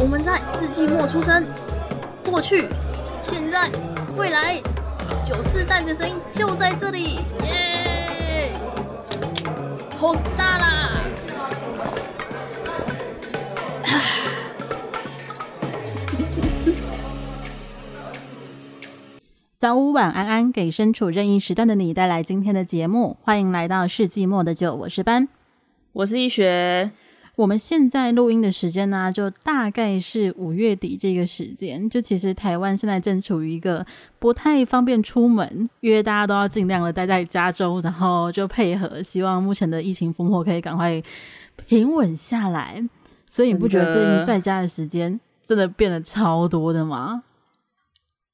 我们在世纪末出生，过去、现在、未来，九四代的声音就在这里，耶！好大啦！早午晚安安，给身处任意时段的你带来今天的节目。欢迎来到世纪末的酒，我是班，我是一学。我们现在录音的时间呢，就大概是五月底这个时间。就其实台湾现在正处于一个不太方便出门，因为大家都要尽量的待在加州，然后就配合，希望目前的疫情风波可以赶快平稳下来。所以你不觉得最近在家的时间真的变得超多的吗？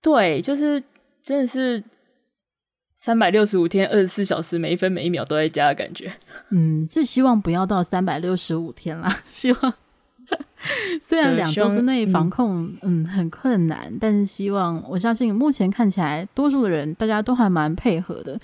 对，就是。真的是三百六十五天，二十四小时，每一分每一秒都在家的感觉。嗯，是希望不要到三百六十五天啦。希望虽然两周之内防控嗯，嗯很困难，但是希望我相信目前看起来，多数的人大家都还蛮配合的。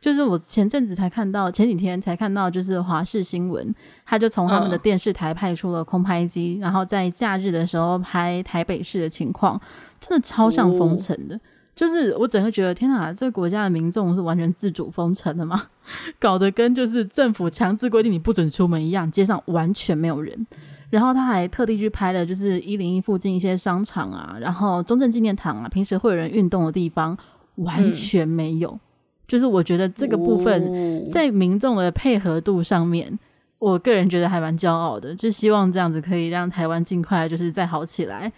就是我前阵子才看到，前几天才看到，就是华视新闻，他就从他们的电视台派出了空拍机，嗯、然后在假日的时候拍台北市的情况，真的超像封城的。哦就是我整个觉得，天哪，这个国家的民众是完全自主封城的吗？搞得跟就是政府强制规定你不准出门一样，街上完全没有人。然后他还特地去拍了，就是一零一附近一些商场啊，然后中正纪念堂啊，平时会有人运动的地方，完全没有。嗯、就是我觉得这个部分在民众的配合度上面，我个人觉得还蛮骄傲的。就希望这样子可以让台湾尽快就是再好起来。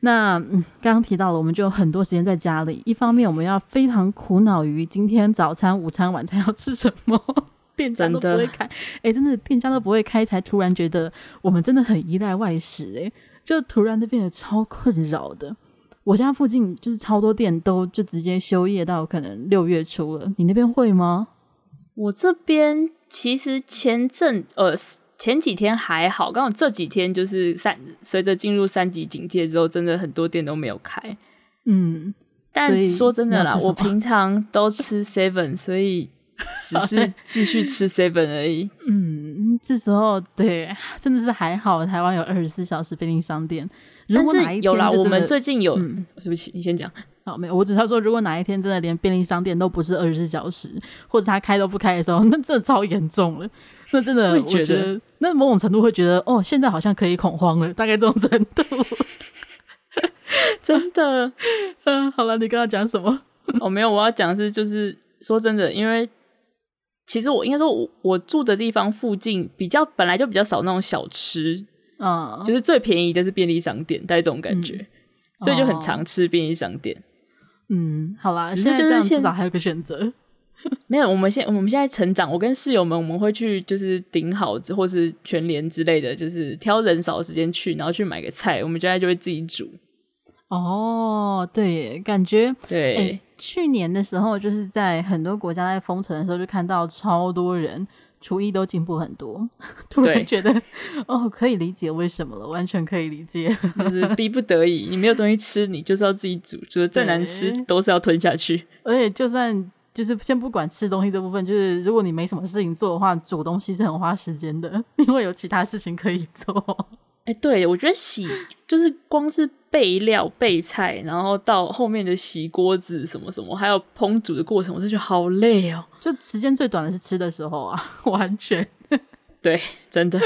那嗯，刚刚提到了，我们就有很多时间在家里。一方面，我们要非常苦恼于今天早餐、午餐、晚餐要吃什么，店家都不会开。哎，真的店家都不会开，才突然觉得我们真的很依赖外食。哎，就突然就变得超困扰的。我家附近就是超多店都就直接休业到可能六月初了。你那边会吗？我这边其实前阵呃。前几天还好，刚好这几天就是三，随着进入三级警戒之后，真的很多店都没有开。嗯，但说真的啦，我平常都吃 seven，所以只是继续吃 seven 而已。嗯，这时候对，真的是还好，台湾有二十四小时便利商店。如果哪一天有啦，我们最近有，嗯，对不起，你先讲。好，没有，我只是说，如果哪一天真的连便利商店都不是二十四小时，或者他开都不开的时候，那真的超严重了。那真的，我觉得那某种程度会觉得，哦，现在好像可以恐慌了，大概这种程度。真的，嗯，好了，你刚刚讲什么？哦，没有，我要讲的是，就是说真的，因为其实我应该说我，我住的地方附近比较本来就比较少那种小吃，啊、嗯，就是最便宜的是便利商店，带这种感觉，嗯、所以就很常吃便利商店。嗯，好啦，只是就是至少还有个选择。没有，我们现我们现在成长，我跟室友们我们会去就是顶好或是全联之类的，就是挑人少的时间去，然后去买个菜，我们现在就会自己煮。哦，对，感觉对、欸。去年的时候，就是在很多国家在封城的时候，就看到超多人厨艺都进步很多，突然觉得哦，可以理解为什么了，完全可以理解，就是逼不得已，你没有东西吃，你就是要自己煮，就是再难吃都是要吞下去，而且就算。就是先不管吃东西这部分，就是如果你没什么事情做的话，煮东西是很花时间的，因为有其他事情可以做。哎、欸，对，我觉得洗就是光是备料、备菜，然后到后面的洗锅子什么什么，还有烹煮的过程，我就觉得好累哦。就时间最短的是吃的时候啊，完全对，真的，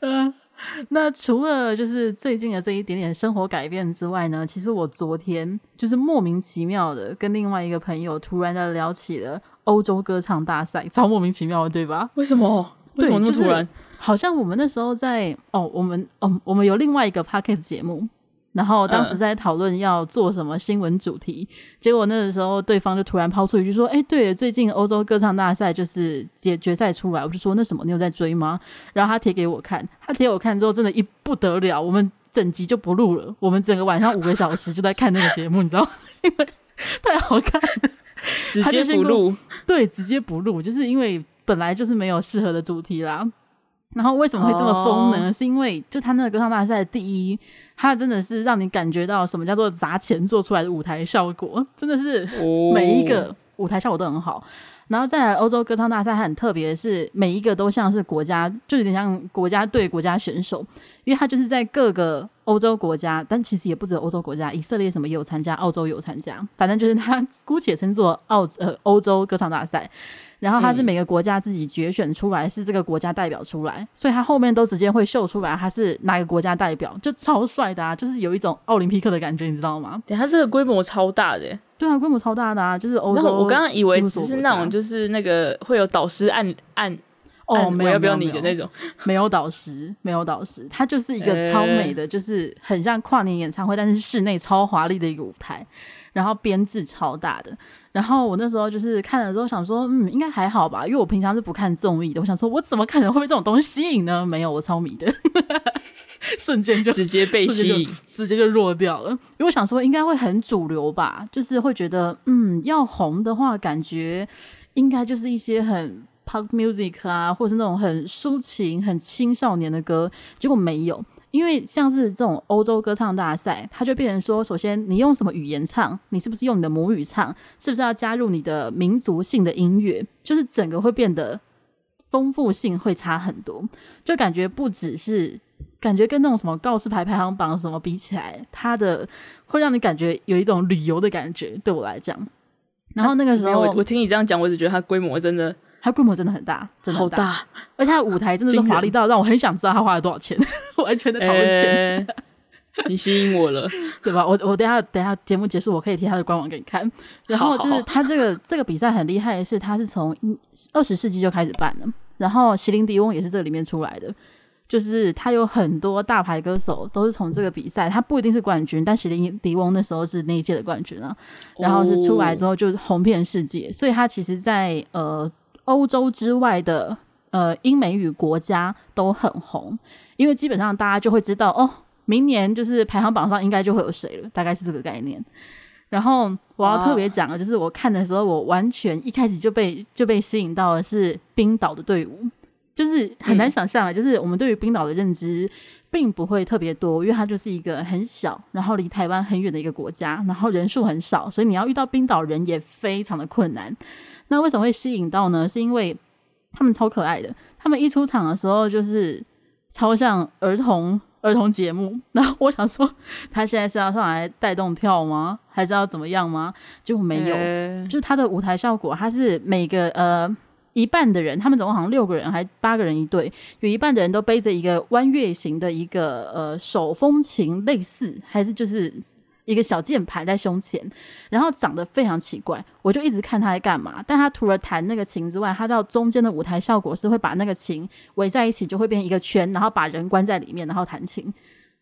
嗯。那除了就是最近的这一点点生活改变之外呢，其实我昨天就是莫名其妙的跟另外一个朋友突然的聊起了欧洲歌唱大赛，超莫名其妙的，对吧？为什么？为什么那么突然？就是、好像我们那时候在哦，我们哦，我们有另外一个 p o c k e t 节目。然后当时在讨论要做什么新闻主题，嗯、结果那个时候对方就突然抛出一句说：“哎，对，最近欧洲歌唱大赛就是决决赛出来。”我就说：“那什么，你有在追吗？”然后他贴给我看，他贴给我看之后，真的，一不得了，我们整集就不录了，我们整个晚上五个小时就在看那个节目，你知道吗？因为太好看了，直接不录，对，直接不录，就是因为本来就是没有适合的主题啦。然后为什么会这么疯呢？Oh. 是因为就他那个歌唱大赛第一，他真的是让你感觉到什么叫做砸钱做出来的舞台效果，真的是每一个舞台效果都很好。然后再来欧洲歌唱大赛，它很特别的是，每一个都像是国家，就有点像国家队、国家选手，因为他就是在各个欧洲国家，但其实也不止欧洲国家，以色列什么也有参加，澳洲有参加，反正就是他姑且称作澳呃欧洲歌唱大赛。然后它是每个国家自己决选出来，是这个国家代表出来，所以它后面都直接会秀出来，它是哪个国家代表，就超帅的啊，就是有一种奥林匹克的感觉，你知道吗？对，它这个规模超大的，对啊，规模超大的啊，就是欧洲。我刚刚以为只是那种，就是那个会有导师按按哦，没有要不要你的那种，没有导师，没有导师，它就是一个超美的，就是很像跨年演唱会，但是室内超华丽的一个舞台，然后编制超大的。然后我那时候就是看了之后想说，嗯，应该还好吧，因为我平常是不看综艺的。我想说，我怎么可能会被这种东西吸引呢？没有，我超迷的，瞬间就直接被吸引，直接就弱掉了。因为我想说，应该会很主流吧，就是会觉得，嗯，要红的话，感觉应该就是一些很 pop music 啊，或者是那种很抒情、很青少年的歌。结果没有。因为像是这种欧洲歌唱大赛，它就变成说，首先你用什么语言唱，你是不是用你的母语唱，是不是要加入你的民族性的音乐，就是整个会变得丰富性会差很多，就感觉不只是感觉跟那种什么告示牌排行榜什么比起来，它的会让你感觉有一种旅游的感觉，对我来讲。然后那个时候，我我听你这样讲，我只觉得它规模真的。它规模真的很大，真的好大，而且它舞台真的是华丽到让我很想知道他花了多少钱，完全的讨论钱、欸。你吸引我了，对吧？我我等下等下节目结束，我可以贴他的官网给你看。然后就是他这个这个比赛很厉害的是，他是从二十世纪就开始办的。然后席琳迪翁也是这里面出来的，就是他有很多大牌歌手都是从这个比赛，他不一定是冠军，但席琳迪翁那时候是那一届的冠军啊。然后是出来之后就红遍世界，所以他其实在呃。欧洲之外的呃英美语国家都很红，因为基本上大家就会知道哦，明年就是排行榜上应该就会有谁了，大概是这个概念。然后我要特别讲的就是我看的时候，我完全一开始就被 就被吸引到的是冰岛的队伍，就是很难想象啊，就是我们对于冰岛的认知并不会特别多，因为它就是一个很小，然后离台湾很远的一个国家，然后人数很少，所以你要遇到冰岛人也非常的困难。那为什么会吸引到呢？是因为他们超可爱的，他们一出场的时候就是超像儿童儿童节目。然后我想说，他现在是要上来带动跳吗？还是要怎么样吗？就没有，欸、就是他的舞台效果，他是每个呃一半的人，他们总共好像六个人还八个人一队，有一半的人都背着一个弯月形的一个呃手风琴，类似还是就是。一个小键盘在胸前，然后长得非常奇怪，我就一直看他在干嘛。但他除了弹那个琴之外，他到中间的舞台效果是会把那个琴围在一起，就会变成一个圈，然后把人关在里面，然后弹琴。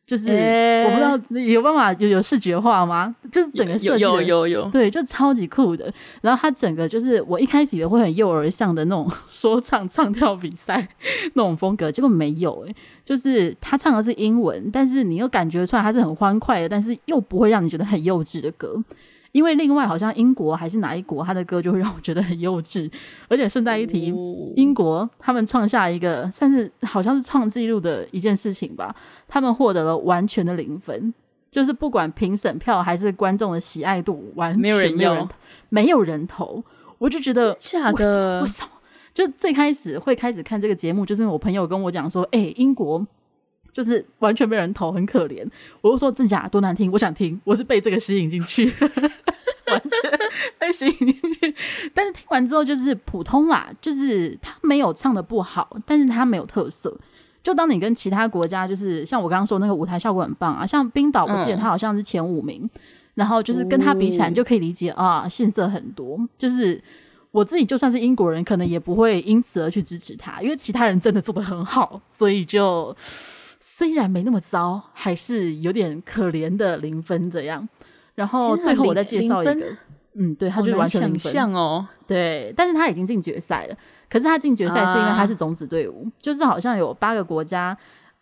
就是、欸、我不知道有办法有有视觉化吗？就是整个设计有有有，有对，就超级酷的。然后他整个就是我一开始以为会很幼儿像的那种说唱唱跳比赛 那种风格，结果没有诶、欸，就是他唱的是英文，但是你又感觉出来他是很欢快的，但是又不会让你觉得很幼稚的歌。因为另外好像英国还是哪一国，他的歌就会让我觉得很幼稚，而且顺带一提，哦、英国他们创下一个算是好像是创纪录的一件事情吧，他们获得了完全的零分，就是不管评审票还是观众的喜爱度，完全没有人要，没有人投，我就觉得假的，为什么？就最开始会开始看这个节目，就是我朋友跟我讲说，哎、欸，英国。就是完全没人投，很可怜。我就说真假多难听，我想听，我是被这个吸引进去，完全被吸引进去。但是听完之后就是普通啦，就是他没有唱的不好，但是他没有特色。就当你跟其他国家，就是像我刚刚说那个舞台效果很棒啊，像冰岛，我记得他好像是前五名，嗯、然后就是跟他比起来，你就可以理解啊，逊色很多。就是我自己就算是英国人，可能也不会因此而去支持他，因为其他人真的做的很好，所以就。虽然没那么糟，还是有点可怜的零分这样。然后最后我再介绍一个，嗯，对，他就完全零分像哦。对，但是他已经进决赛了。可是他进决赛是因为他是种子队伍，啊、就是好像有八个国家。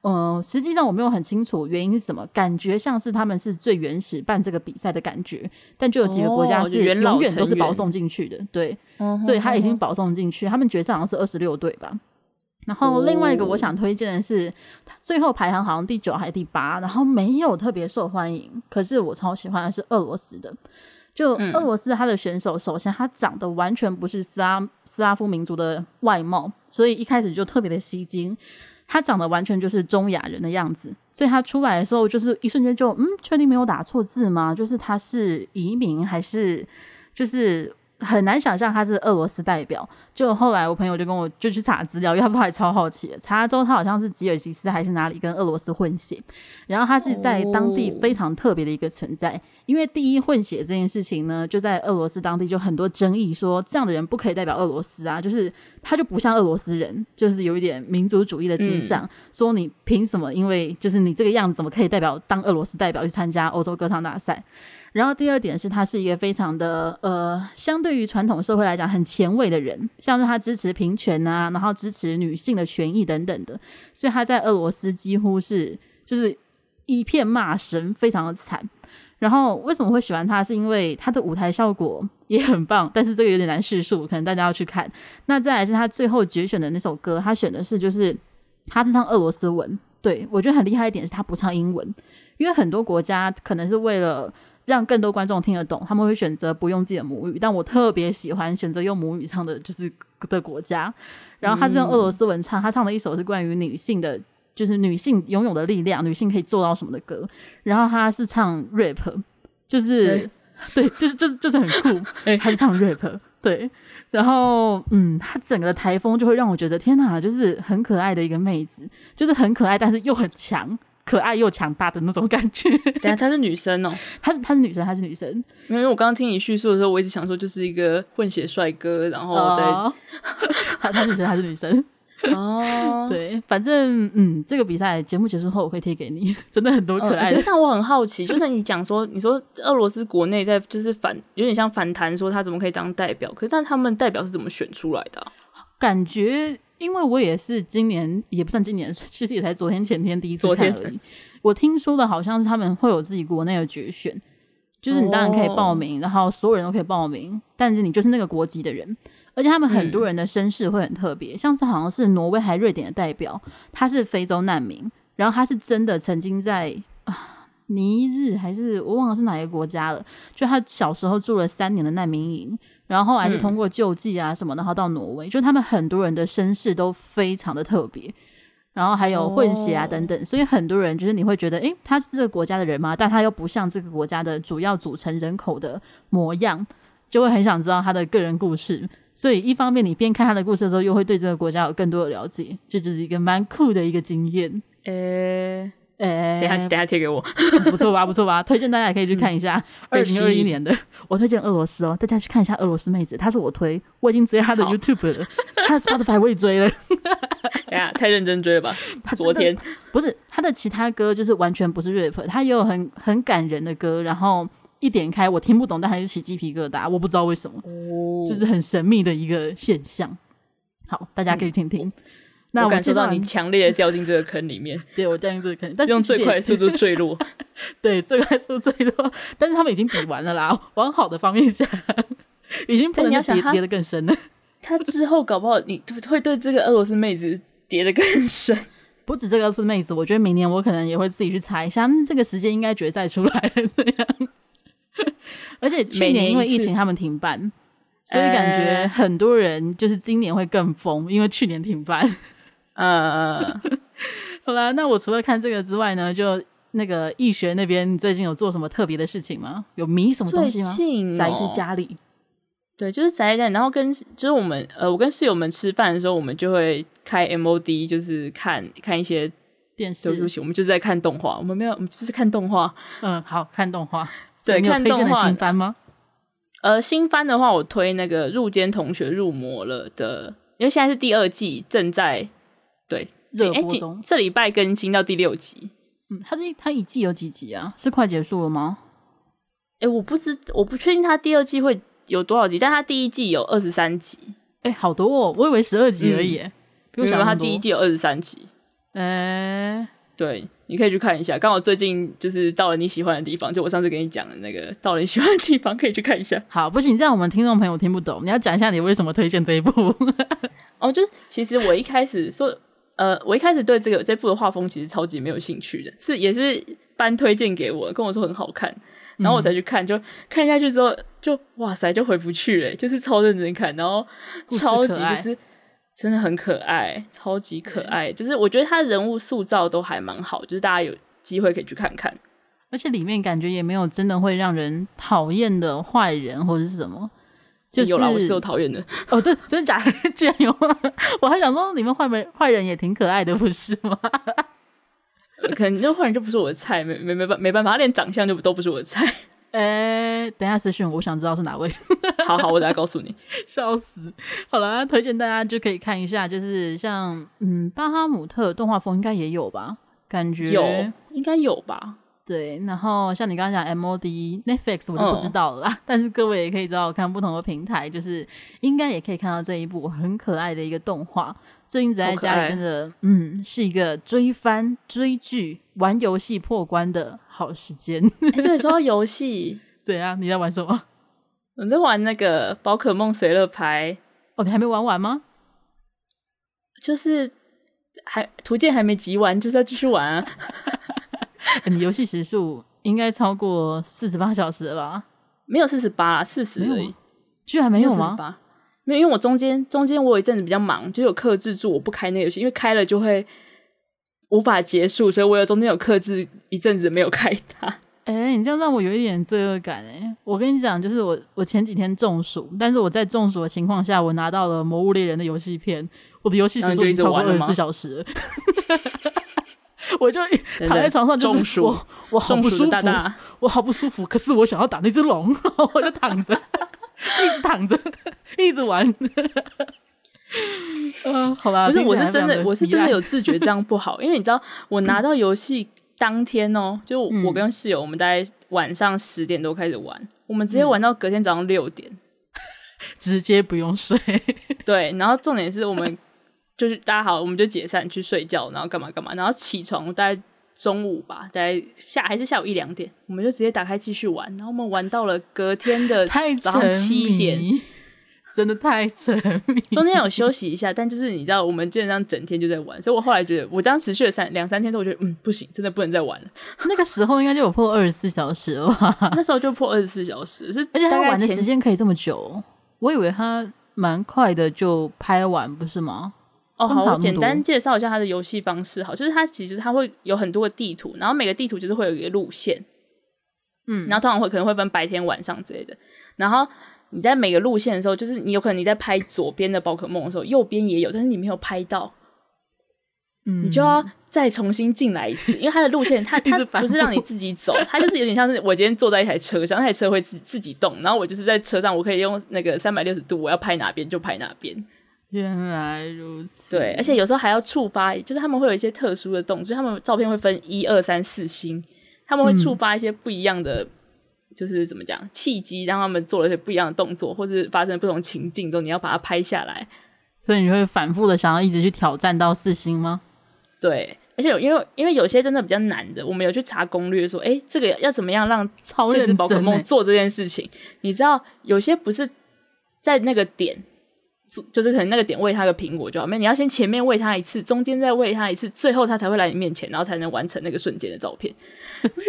嗯、呃，实际上我没有很清楚原因是什么，感觉像是他们是最原始办这个比赛的感觉，但就有几个国家是永远都是保送进去的。对，哦、所以他已经保送进去。他们决赛好像是二十六队吧。然后另外一个我想推荐的是，他最后排行好像第九还是第八，然后没有特别受欢迎。可是我超喜欢的是俄罗斯的，就俄罗斯他的选手，首先他长得完全不是斯拉斯拉夫民族的外貌，所以一开始就特别的吸睛。他长得完全就是中亚人的样子，所以他出来的时候就是一瞬间就嗯，确定没有打错字吗？就是他是移民还是就是？很难想象他是俄罗斯代表，就后来我朋友就跟我就去查资料，因为他说他还超好奇的，查了之后他好像是吉尔吉斯还是哪里跟俄罗斯混血，然后他是在当地非常特别的一个存在，因为第一混血这件事情呢，就在俄罗斯当地就很多争议，说这样的人不可以代表俄罗斯啊，就是他就不像俄罗斯人，就是有一点民族主义的倾向，说你凭什么？因为就是你这个样子怎么可以代表当俄罗斯代表去参加欧洲歌唱大赛？然后第二点是，他是一个非常的呃，相对于传统社会来讲很前卫的人，像是他支持平权啊，然后支持女性的权益等等的，所以他在俄罗斯几乎是就是一片骂声，非常的惨。然后为什么会喜欢他？是因为他的舞台效果也很棒，但是这个有点难叙述，可能大家要去看。那再来是他最后决选的那首歌，他选的是就是他是唱俄罗斯文，对，我觉得很厉害一点是他不唱英文，因为很多国家可能是为了。让更多观众听得懂，他们会选择不用自己的母语。但我特别喜欢选择用母语唱的，就是的国家。然后他是用俄罗斯文唱，他唱的一首是关于女性的，就是女性拥有的力量，女性可以做到什么的歌。然后他是唱 rap，就是对，就是就是就是很酷。哎，他是唱 rap，对。然后嗯，他整个的台风就会让我觉得天哪，就是很可爱的一个妹子，就是很可爱，但是又很强。可爱又强大的那种感觉。等下，她是女生哦，她是她是女生，她是女生。因为我刚刚听你叙述的时候，我一直想说，就是一个混血帅哥，然后在她 她是女生，她是女生。哦，对，反正嗯，这个比赛节目结束后我会贴给你，真的很多可爱的。实际上我很好奇，就是你讲说，你说俄罗斯国内在就是反，有点像反弹，说他怎么可以当代表？可是但他们代表是怎么选出来的啊？感觉。因为我也是今年也不算今年，其实也才昨天前天第一次看而已。我听说的好像是他们会有自己国内的决选，就是你当然可以报名，然后所有人都可以报名，但是你就是那个国籍的人。而且他们很多人的身世会很特别，像是好像是挪威还瑞典的代表，他是非洲难民，然后他是真的曾经在啊尼日还是我忘了是哪一个国家了，就他小时候住了三年的难民营。然后后来是通过救济啊什么，然后到挪威，嗯、就他们很多人的身世都非常的特别，然后还有混血啊等等，哦、所以很多人就是你会觉得，诶，他是这个国家的人吗？但他又不像这个国家的主要组成人口的模样，就会很想知道他的个人故事。所以一方面你边看他的故事的时候，又会对这个国家有更多的了解，这就，就是一个蛮酷的一个经验。诶。哎、欸，等下等下贴给我，不错吧？不错吧？推荐大家也可以去看一下二零二一年的。我推荐俄罗斯哦，大家去看一下俄罗斯妹子，她是我推，我已经追她的 YouTube 了，她的 Spotify 我也追了。等下太认真追了吧？她昨天不是她的其他歌，就是完全不是 rap，她也有很很感人的歌，然后一点开我听不懂，但还是起鸡皮疙瘩，我不知道为什么，哦、就是很神秘的一个现象。好，大家可以听听。嗯那我感受到你强烈的掉进这个坑里面，对我掉进这个坑，但是用最快的速度坠落，对，最快速度坠落。但是他们已经比完了啦，往好的方面想，已经不能要跌跌得更深了。他之后搞不好你会对这个俄罗斯妹子跌得更深，不止这个俄罗斯妹子，我觉得明年我可能也会自己去猜一下，嗯、这个时间应该决赛出来了这样。而且去年因为疫情他们停办，所以感觉很多人就是今年会更疯，因为去年停办。嗯，好啦，那我除了看这个之外呢，就那个易学那边最近有做什么特别的事情吗？有迷什么东西吗？最近哦、宅在家里，对，就是宅在家里，然后跟就是我们呃，我跟室友们吃饭的时候，我们就会开 MOD，就是看看一些电视。对不起，我们就是在看动画，我们没有，我们只是看动画。嗯，好看动画。对，看动画新番吗？呃，新番的话，我推那个入间同学入魔了的，因为现在是第二季正在。对，热播中，这礼拜更新到第六集。嗯，它这它一季有几集啊？是快结束了吗？哎，我不知，我不确定它第二季会有多少集，但它第一季有二十三集。哎，好多哦，我以为十二集而已。嗯、比我想到它第一季有二十三集。哎，对，你可以去看一下。刚好最近就是到了你喜欢的地方，就我上次跟你讲的那个到了你喜欢的地方，可以去看一下。好，不行，这样我们听众朋友听不懂。你要讲一下你为什么推荐这一部？哦，就其实我一开始说。呃，我一开始对这个这部的画风其实超级没有兴趣的，是也是班推荐给我，跟我说很好看，然后我才去看，就看下去之后就哇塞，就回不去了，就是超认真看，然后超级就是真的很可爱，超级可爱，就是我觉得他人物塑造都还蛮好，就是大家有机会可以去看看，而且里面感觉也没有真的会让人讨厌的坏人或者是什么。就是、有啦，我是有讨厌的 哦，这真的假的？居然有吗？我还想说，里面坏人坏人也挺可爱的，不是吗？可能那坏人就不是我的菜，没没没办没办法，他连长相就都不是我的菜。哎、欸，等一下私讯，我想知道是哪位。好好，我等下告诉你。笑死！好了，推荐大家就可以看一下，就是像嗯，巴哈姆特动画风应该也有吧？感觉有，应该有吧。对，然后像你刚刚讲 MOD Netflix 我就不知道了啦，哦，但是各位也可以找找看不同的平台，就是应该也可以看到这一部很可爱的一个动画。最近宅在家里真的，嗯，是一个追番、追剧、玩游戏破关的好时间。所以说到游戏，对啊，你在玩什么？我在玩那个宝可梦随乐牌。哦，你还没玩完吗？就是还图鉴还没集完，就是要继续玩啊。你游戏时数应该超过四十八小时了吧？没有四十八，四十而已。居然没有吗？没有，因为我中间中间我有一阵子比较忙，就有克制住我不开那个游戏，因为开了就会无法结束，所以我有中间有克制一阵子没有开它。哎、欸，你这样让我有一点罪恶感哎、欸！我跟你讲，就是我我前几天中暑，但是我在中暑的情况下，我拿到了《魔物猎人》的游戏片，我的游戏时数已经超过二十四小时了。我就躺在床上，就是我我好不舒服，我好不舒服。可是我想要打那只龙，我就躺着，一直躺着，一直玩。嗯，好吧，不是，我是真的，我是真的有自觉这样不好，因为你知道，我拿到游戏当天哦、喔，就我跟室友，我们大概晚上十点多开始玩，我们直接玩到隔天早上六点，直接不用睡。对，然后重点是我们。就是大家好，我们就解散去睡觉，然后干嘛干嘛，然后起床大概中午吧，大概下还是下午一两点，我们就直接打开继续玩，然后我们玩到了隔天的 早上七点，真的太沉迷。中间有休息一下，但就是你知道，我们基本上整天就在玩，所以我后来觉得，我这样持续了三两三天之后，我觉得嗯不行，真的不能再玩了。那个时候应该就有破二十四小时了吧？那时候就破二十四小时，是而且他玩的时间可以这么久，我以为他蛮快的就拍完，不是吗？哦，好，我简单介绍一下它的游戏方式。好，就是它其实它会有很多个地图，然后每个地图就是会有一个路线，嗯，然后通常会可能会分白天、晚上之类的。然后你在每个路线的时候，就是你有可能你在拍左边的宝可梦的时候，右边也有，但是你没有拍到，嗯，你就要再重新进来一次，因为它的路线它 它不是让你自己走，它就是有点像是我今天坐在一台车上，那台车会自自己动，然后我就是在车上，我可以用那个三百六十度，我要拍哪边就拍哪边。原来如此，对，而且有时候还要触发，就是他们会有一些特殊的动作，他们照片会分一二三四星，他们会触发一些不一样的，嗯、就是怎么讲契机，让他们做了一些不一样的动作，或是发生不同情境之后，你要把它拍下来。所以你会反复的想要一直去挑战到四星吗？对，而且有因为因为有些真的比较难的，我们有去查攻略说，哎、欸，这个要怎么样让这只宝可梦做这件事情？你知道，有些不是在那个点。就是可能那个点喂他个苹果就好，没你要先前面喂他一次，中间再喂他一次，最后他才会来你面前，然后才能完成那个瞬间的照片，是不是？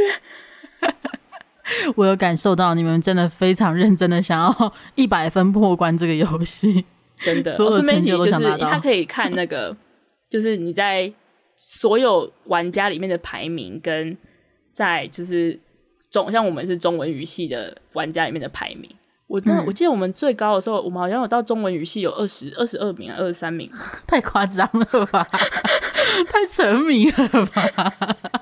我有感受到你们真的非常认真的想要 一百分破关这个游戏，真的。所有成就都想拿到。他可以看那个，就是你在所有玩家里面的排名，跟在就是中像我们是中文语系的玩家里面的排名。我真的，我记得我们最高的时候，我们好像有到中文语系有二十二十二名啊，二十三名，太夸张了吧？太沉迷了吧？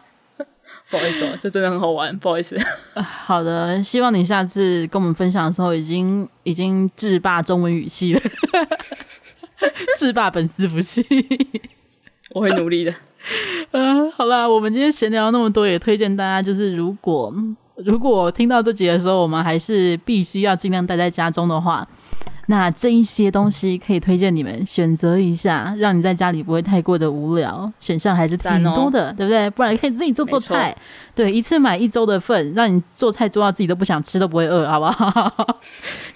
不好意思哦，这真的很好玩，不好意思。好的，希望你下次跟我们分享的时候，已经已经制霸中文语系了，制霸本伺服器，我会努力的。嗯，好啦，我们今天闲聊那么多，也推荐大家，就是如果。如果听到这集的时候，我们还是必须要尽量待在家中的话，那这一些东西可以推荐你们选择一下，让你在家里不会太过的无聊。选项还是挺多的，哦、对不对？不然可以自己做做菜，对，一次买一周的份，让你做菜做到自己都不想吃，都不会饿，好不好？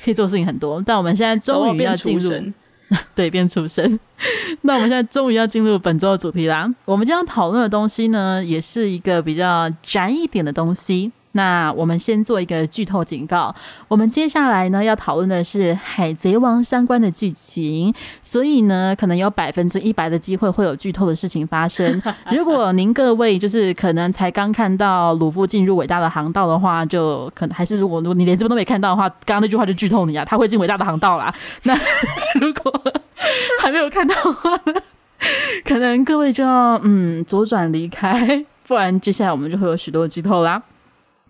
可以做事情很多。但我们现在终于要进入，对，变厨神。那我们现在终于要进入本周的主题啦。我们今天讨论的东西呢，也是一个比较宅一点的东西。那我们先做一个剧透警告，我们接下来呢要讨论的是《海贼王》相关的剧情，所以呢可能有百分之一百的机会会有剧透的事情发生。如果您各位就是可能才刚看到鲁夫进入伟大的航道的话，就可能还是如果如果你连这都没看到的话，刚刚那句话就剧透你啊，他会进伟大的航道啦。那如果还没有看到的话呢，可能各位就要嗯左转离开，不然接下来我们就会有许多的剧透啦。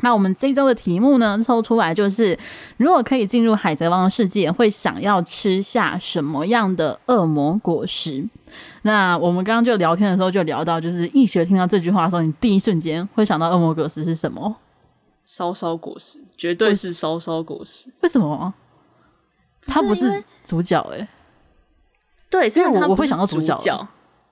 那我们这周的题目呢，抽出来就是：如果可以进入海贼王的世界，会想要吃下什么样的恶魔果实？那我们刚刚就聊天的时候就聊到，就是易学听到这句话的时候，你第一瞬间会想到恶魔果实是什么？烧烧果实，绝对是烧烧果实。为什么？他不是主角哎、欸。对，所以我我会想到主角。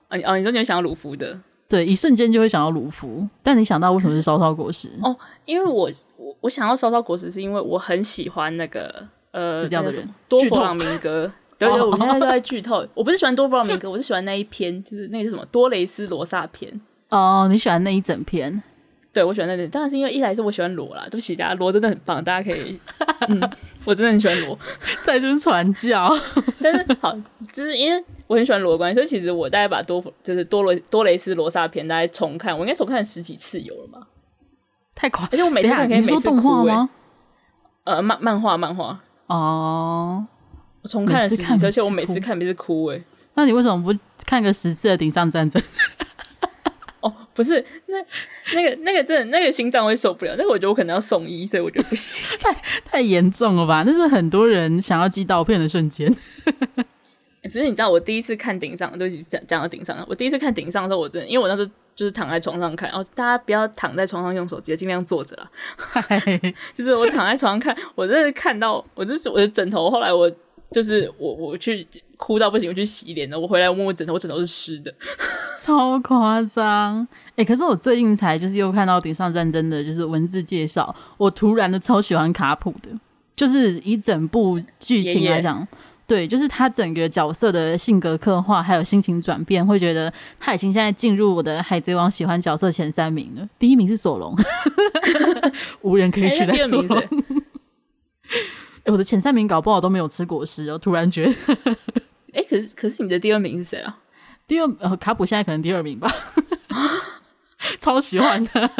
啊，啊，你说你想要鲁夫的。对，一瞬间就会想到鲁夫，但你想到为什么是烧烧果实？哦，因为我我我想要烧烧果实，是因为我很喜欢那个呃死掉的人多弗朗明哥。对对，我们现在都在剧透。我不是喜欢多弗朗明哥，我是喜欢那一篇，就是那个是什么多雷斯罗萨篇。哦，你喜欢那一整篇？对，我喜欢那点，当然是因为一来是我喜欢罗啦，对不起大家，罗真的很棒，大家可以，嗯，我真的很喜欢罗，在这边传教。但是好，就是因为我很喜欢罗的关，所以其实我大概把多就是多罗多雷斯罗萨片大概重看，我应该重看了十几次有了吧？太快，而且我每次看可以每次哭哎、欸。呃，漫漫画漫画哦，我重看了十几次，而且我每次看每次哭哎、欸。那你为什么不看个十次的顶上战争？哦，不是，那那个那个真的那个心脏会受不了，那个我觉得我可能要送医，所以我觉得不行，太太严重了吧？那是很多人想要寄刀片的瞬间。欸、不是，你知道我第一次看顶上，都讲讲到顶上了。我第一次看顶上的时候，我真的，因为我当时就是躺在床上看，哦，大家不要躺在床上用手机，尽量坐着啦。就是我躺在床上看，我真的看到，我就是我的枕头，后来我就是我我去哭到不行，我去洗脸了，我回来我摸我枕头，我枕头是湿的。超夸张，哎、欸！可是我最近才就是又看到顶上战争的，就是文字介绍，我突然的超喜欢卡普的，就是以整部剧情来讲，对，就是他整个角色的性格刻画还有心情转变，会觉得他已经现在进入我的海贼王喜欢角色前三名了，第一名是索隆，无人可以取代索隆。哎、欸，我的前三名搞不好都没有吃果实哦，突然觉得，哎、欸，可是可是你的第二名是谁啊？第二呃，卡普现在可能第二名吧，超喜欢的，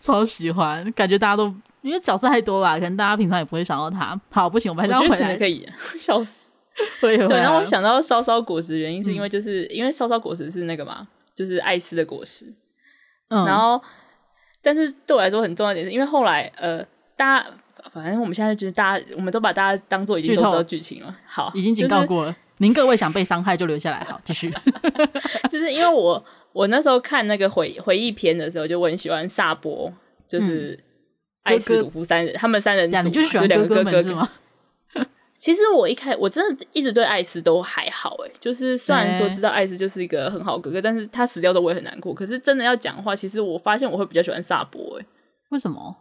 超喜欢，感觉大家都因为角色太多吧，可能大家平常也不会想到他。好，不行，我们还是要回来，可以笑死。对，然后我想到烧烧果实的原因是因为就是、嗯、因为烧烧果实是那个嘛，就是艾斯的果实。嗯，然后但是对我来说很重要一点是因为后来呃，大家反正我们现在就是大家，我们都把大家当做已经都知道剧情了。好，已经警告过了。就是您各位想被伤害就留下来，好，继续。就是因为我我那时候看那个回回忆篇的时候，就我很喜欢萨博，就是艾斯鲁夫三人，他们三人组，你就喜欢两个哥哥是吗？其实我一开我真的一直对艾斯都还好，诶，就是虽然说知道艾斯就是一个很好哥哥，但是他死掉的我也很难过。可是真的要讲话，其实我发现我会比较喜欢萨博，诶，为什么？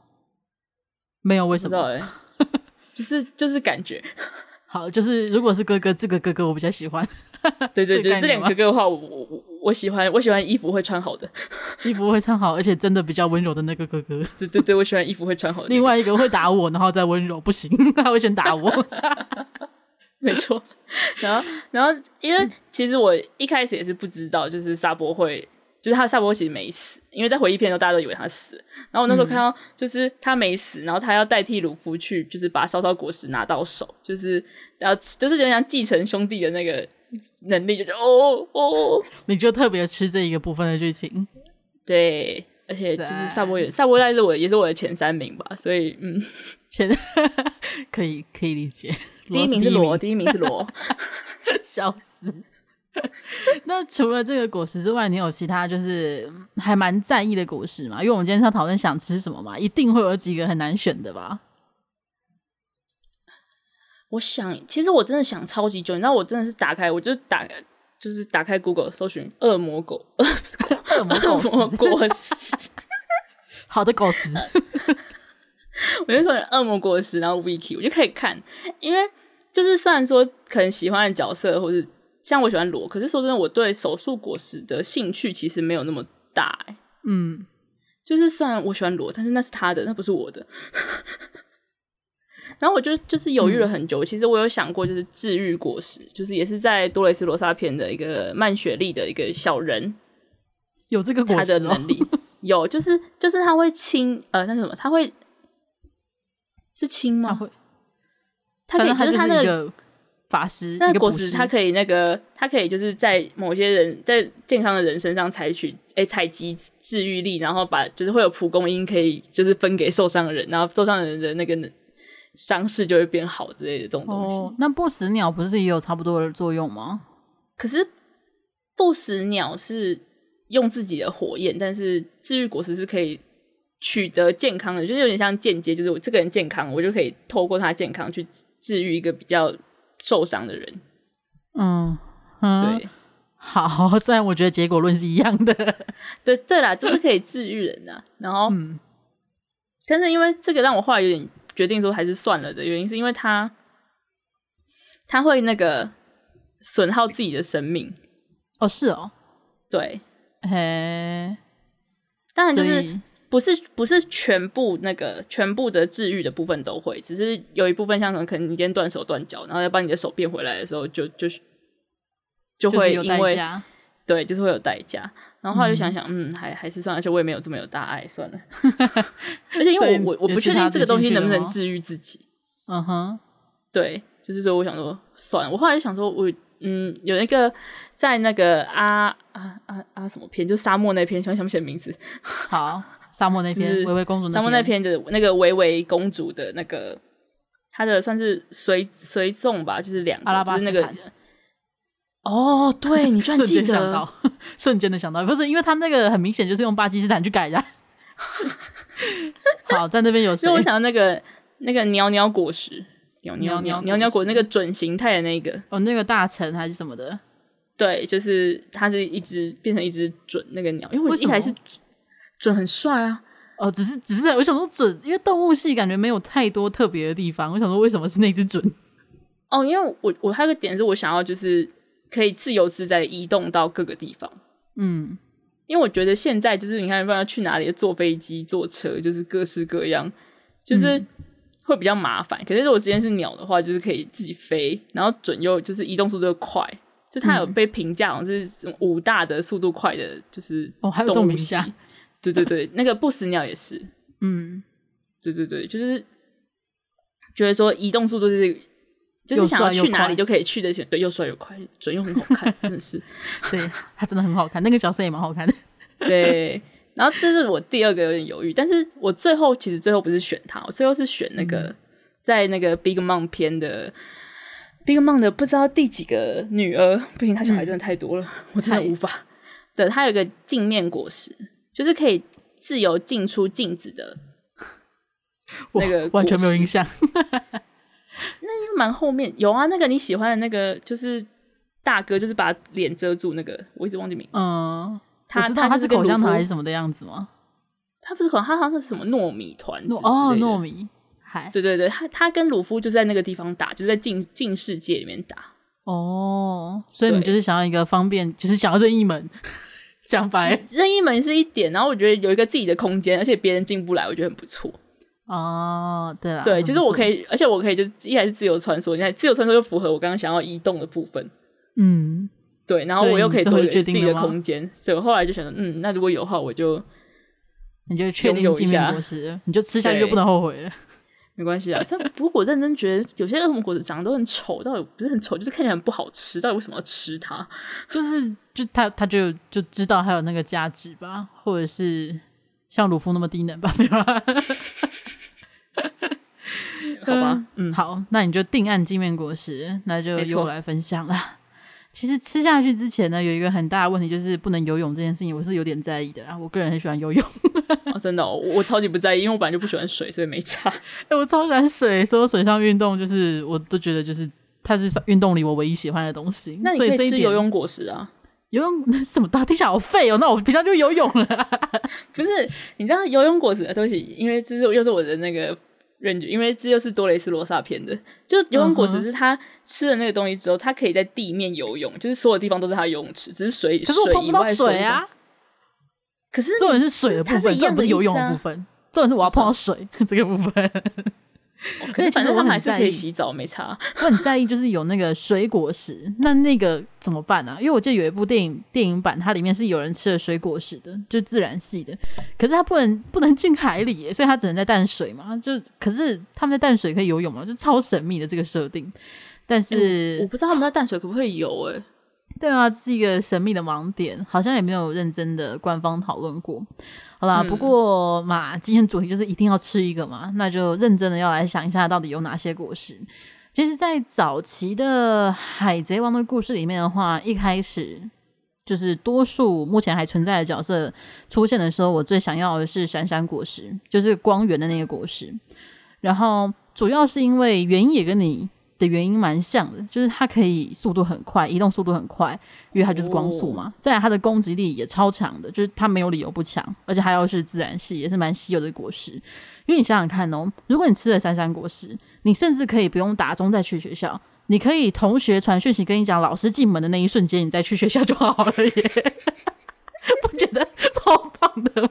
没有为什么？诶，就是就是感觉。好，就是如果是哥哥，这个哥哥我比较喜欢。对对对，这两个哥哥的话我，我我我喜欢，我喜欢衣服会穿好的，衣服会穿好，而且真的比较温柔的那个哥哥。对对对，我喜欢衣服会穿好的。另外一个会打我，然后再温柔，不行，他会先打我。没错。然后然后，因为其实我一开始也是不知道，就是萨博会。就是他萨博其实没死，因为在回忆片的时候大家都以为他死。然后我那时候看到就是他没死，然后他要代替鲁夫去，就是把烧烧果实拿到手，就是然后就是有点像继承兄弟的那个 能力，就哦哦，你就特别吃这一个部分的剧情。对，而且就是萨博也萨博也是我也是我的前三名吧，所以嗯，前 可以可以理解。第一名是罗，第一名是罗，笑死。那除了这个果实之外，你有其他就是还蛮在意的果实吗？因为我们今天是要讨论想吃什么嘛，一定会有几个很难选的吧？我想，其实我真的想超级久，你知道，我真的是打开，我就打，就是打开 Google 搜寻恶魔果，恶魔果 果实，好的果实，我就说恶魔果实，然后 Wiki 我就可以看，因为就是虽然说可能喜欢的角色或是。像我喜欢罗，可是说真的，我对手术果实的兴趣其实没有那么大，欸。嗯，就是虽然我喜欢罗，但是那是他的，那不是我的。然后我就就是犹豫了很久。嗯、其实我有想过，就是治愈果实，就是也是在多雷斯罗萨篇的一个曼雪莉的一个小人，有这个果实、哦、他的能力，有就是就是他会亲呃那是什么？他会是亲吗？他会，他可以就是他那个。法师那个果实，他可以那个，他可以就是在某些人在健康的人身上采取，诶采集治愈力，然后把就是会有蒲公英可以就是分给受伤的人，然后受伤的人的那个伤势就会变好之类的这种东西。哦，那不死鸟不是也有差不多的作用吗？可是不死鸟是用自己的火焰，但是治愈果实是可以取得健康的，就是有点像间接，就是我这个人健康，我就可以透过他健康去治愈一个比较。受伤的人，嗯，嗯，对，好，虽然我觉得结果论是一样的，对对啦，就是可以治愈人的，然后，嗯，但是因为这个让我后来有点决定说还是算了的原因，是因为他他会那个损耗自己的生命，哦，是哦，对，嘿，当然就是。不是不是全部那个全部的治愈的部分都会，只是有一部分像什么，可能你今天断手断脚，然后要把你的手变回来的时候，就就是就会因为有代价，对，就是会有代价。然后后来就想想，嗯，嗯还还是算了，而且我也没有这么有大爱，算了。而且因为我我我不确定这个东西能不能治愈自己。嗯哼，对，就是说我想说算了。我后来就想说我嗯有一个在那个啊啊啊啊什么篇，就沙漠那篇，想想不起来名字。好。沙漠那 篇，维维公主那篇，沙漠那篇的那个维维公主的那个，她的算是随随众吧，就是两个，就是那个。哦，对，你居然记得，瞬间想到，瞬间的想到，不是因为他那个很明显就是用巴基斯坦去改的。好，在那边有谁？所以我想那个那个鸟鸟果实，鸟鸟鸟鸟鸟果那个准形态的那个，哦，那个大臣还是什么的？对，就是它是一只变成一只准那个鸟，因为我一开始。准很帅啊！哦，只是只是我想说准，因为动物系感觉没有太多特别的地方。我想说为什么是那只准？哦，因为我我还有个点是我想要就是可以自由自在的移动到各个地方。嗯，因为我觉得现在就是你看不知道去哪里，坐飞机、坐车，就是各式各样，就是会比较麻烦。嗯、可是如果之前是鸟的话，就是可以自己飞，然后准又就是移动速度又快，就它有被评价好像是五大的速度快的，就是哦，还有这种评价。对对对，那个不死鸟也是，嗯，对对对，就是觉得说移动速度就是就是想要去哪里就可以去的，对，又帅又快，准又很好看，真的是，对，他真的很好看，那个角色也蛮好看的，对。然后这是我第二个有点犹豫，但是我最后其实最后不是选他，我最后是选那个、嗯、在那个 Big Mom 片的 Big Mom 的不知道第几个女儿，不行，他小孩真的太多了，嗯、我真的无法。对，他有个镜面果实。就是可以自由进出镜子的，那个完全没有印象。那因为蛮后面有啊，那个你喜欢的那个就是大哥，就是把脸遮住那个，我一直忘记名字。嗯，他知道他是口香糖还是什么的样子吗？他不是口他好像是什么糯米团子哦，糯米。嗨，对对对，他他跟鲁夫就是在那个地方打，就是在近近世界里面打。哦，所以你就是想要一个方便，就是想要任意门。讲白，任意门是一点，然后我觉得有一个自己的空间，而且别人进不来，我觉得很不错。哦，对啊，对，就是我可以，而且我可以就是一来是自由穿梭，你看自由穿梭就符合我刚刚想要移动的部分。嗯，对，然后我又可以多一个自己的空间，所以我后来就选择，嗯，那如果有的话，我就你就确定镜面果实，你就吃下去就不能后悔了。没关系啊，像不过我认真觉得有些恶魔果实长得都很丑，到底不是很丑，就是看起来很不好吃。到底为什么要吃它？就是就他他就就知道它有那个价值吧，或者是像鲁夫那么低能吧？没有啦，好吧，嗯，好，那你就定案镜面果实，那就由我来分享了。其实吃下去之前呢，有一个很大的问题，就是不能游泳这件事情，我是有点在意的然后。我个人很喜欢游泳，哦、真的、哦，我超级不在意，因为我本来就不喜欢水，所以没差。哎，我超喜欢水，所有水上运动就是我都觉得就是它是运动里我唯一喜欢的东西。那你可以吃游泳果实啊？游泳那 什么大？听起来好废哦。那我平常就游泳了。不是，你知道游泳果实的东西，因为这是又是我的那个。因为这就是多雷斯罗萨篇的，就游泳果实是他吃了那个东西之后，他可以在地面游泳，就是所有地方都是他游泳池，只是水，可是我碰不到水啊。可是重点是水的部分，这不是游泳的部分。重点是我要碰到水 这个部分。可是反正他们还是可以洗澡，没差。我很在意，就是有那个水果石，那那个怎么办啊？因为我记得有一部电影电影版，它里面是有人吃了水果石的，就自然系的。可是它不能不能进海里，所以它只能在淡水嘛。就可是他们在淡水可以游泳嘛？就超神秘的这个设定。但是、欸、我不知道他们在淡水可不可以游哎、欸。对啊，这是一个神秘的盲点，好像也没有认真的官方讨论过。好啦，嗯、不过嘛，今天主题就是一定要吃一个嘛，那就认真的要来想一下，到底有哪些果实。其实，在早期的《海贼王》的故事里面的话，一开始就是多数目前还存在的角色出现的时候，我最想要的是闪闪果实，就是光源的那个果实。然后主要是因为原野跟你的原因蛮像的，就是它可以速度很快，移动速度很快，因为它就是光速嘛。哦、再来，它的攻击力也超强的，就是它没有理由不强，而且它又是自然系，也是蛮稀有的果实。因为你想想看哦，如果你吃了三山果实，你甚至可以不用打钟再去学校，你可以同学传讯息跟你讲老师进门的那一瞬间，你再去学校就好了耶，不觉得超棒的吗？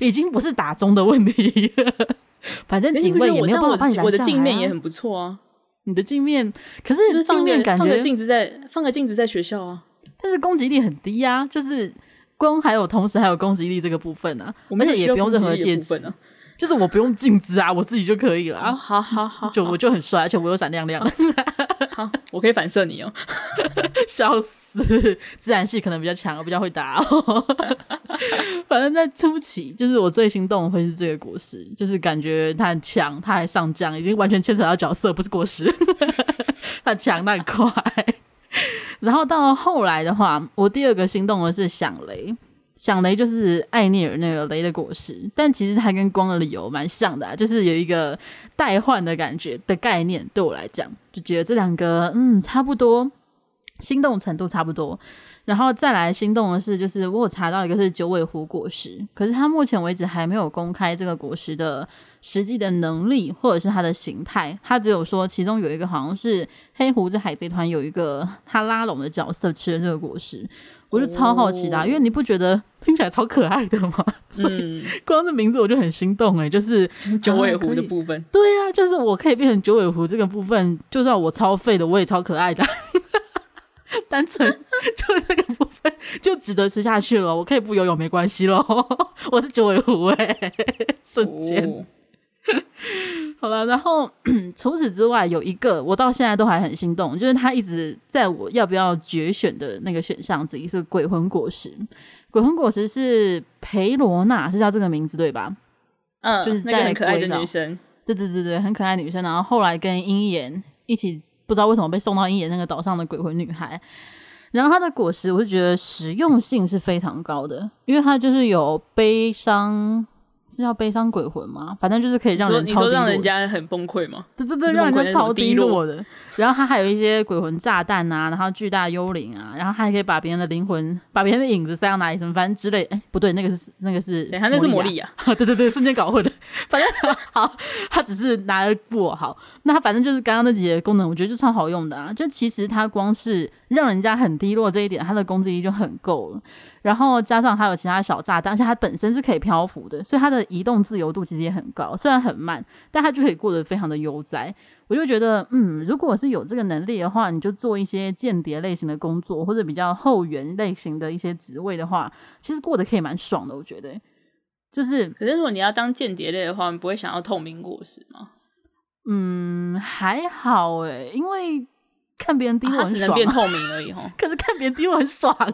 已经不是打钟的问题了，反正警卫也没有办法帮你我的镜面也很不错啊。你的镜面，可是镜面感觉放个镜子在放个镜子在学校啊，但是攻击力很低啊，就是光还有同时还有攻击力这个部分啊，而且也不用任何戒指啊。就是我不用镜子啊，我自己就可以了啊。好好好，就我就很帅，而且我又闪亮亮的。好，我可以反射你哦，笑死！自然系可能比较强，我比较会打哦。反正在初期，就是我最心动的会是这个果实，就是感觉它很强，它还上将，已经完全牵扯到角色，不是果实。它强，它很快。然后到后来的话，我第二个心动的是响雷。响雷就是艾涅尔那个雷的果实，但其实它跟光的理由蛮像的，啊，就是有一个代换的感觉的概念。对我来讲，就觉得这两个嗯差不多，心动程度差不多。然后再来心动的是，就是我有查到一个是九尾狐果实，可是它目前为止还没有公开这个果实的实际的能力或者是它的形态，他只有说其中有一个好像是黑胡子海贼团有一个他拉拢的角色吃了这个果实。我就超好奇的、因为你不觉得听起来超可爱的吗？嗯、所以光是名字我就很心动哎、欸，就是 九尾狐的部分。对呀、啊，就是我可以变成九尾狐这个部分，就算我超废的，我也超可爱的。单纯就这个部分就值得吃下去了。我可以不游泳没关系喽，我是九尾狐哎、欸，瞬间。哦 好了，然后 除此之外，有一个我到现在都还很心动，就是他一直在我要不要决选的那个选项之一是鬼魂果实。鬼魂果实是裴罗娜，是叫这个名字对吧？嗯，就是在那个很可爱的女生，对对对对，很可爱的女生。然后后来跟鹰眼一起，不知道为什么被送到鹰眼那个岛上的鬼魂女孩。然后它的果实，我是觉得实用性是非常高的，因为它就是有悲伤。是叫悲伤鬼魂吗？反正就是可以让人超低落，你说让人家很崩溃吗？对对对，让人家超低落的。然后他还有一些鬼魂炸弹啊，然后巨大幽灵啊，然后他还可以把别人的灵魂、把别人的影子塞到哪里什么，反正之类。哎，不对，那个是那个是，对，它那是魔力啊。对对对，瞬间搞混了。反正好，他只是拿了布好。那他反正就是刚刚那几个功能，我觉得就超好用的啊。就其实他光是让人家很低落这一点，他的攻击力就很够了。然后加上还有其他小炸弹，而且它本身是可以漂浮的，所以它的移动自由度其实也很高。虽然很慢，但它就可以过得非常的悠哉。我就觉得，嗯，如果是有这个能力的话，你就做一些间谍类型的工作，或者比较后援类型的一些职位的话，其实过得可以蛮爽的。我觉得，就是，可是如果你要当间谍类的话，你不会想要透明果实吗？嗯，还好诶，因为看别人低我很爽，啊，只能变透明而已哈。可是看别人低我很爽啊。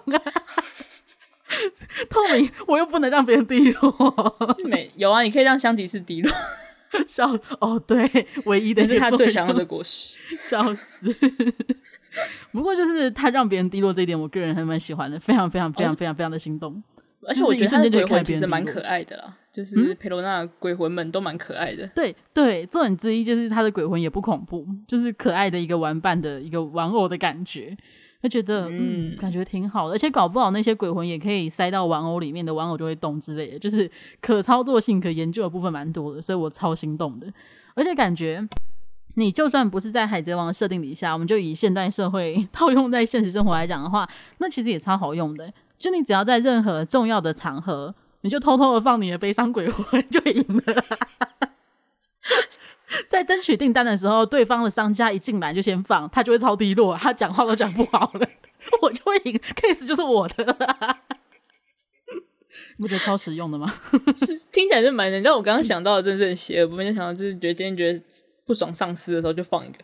透明，我又不能让别人低落。是没有啊，你可以让香吉士低落。笑哦，对，唯一的是他最想要的果实，笑死。不过就是他让别人低落这一点，我个人还蛮喜欢的，非常非常非常非常非常的心动。而且我觉得他的鬼魂其实蛮可爱的啦，就是佩罗娜鬼魂们都蛮可爱的。对对，重点之一就是他的鬼魂也不恐怖，就是可爱的一个玩伴的一个玩偶的感觉。他觉得嗯，感觉挺好的，而且搞不好那些鬼魂也可以塞到玩偶里面的，玩偶就会动之类的，就是可操作性、可研究的部分蛮多的，所以我超心动的。而且感觉你就算不是在海贼王的设定底下，我们就以现代社会 套用在现实生活来讲的话，那其实也超好用的。就你只要在任何重要的场合你就偷偷的放你的悲伤鬼魂 就赢了。在争取订单的时候，对方的商家一进来就先放，他就会超低落，他讲话都讲不好了，我就会赢，case 就是我的了。你不觉得超实用的吗？是听起来是蛮……你知道我刚刚想到的真正邪恶部分，就想到就是觉得今天觉得不爽上司的时候就放一个，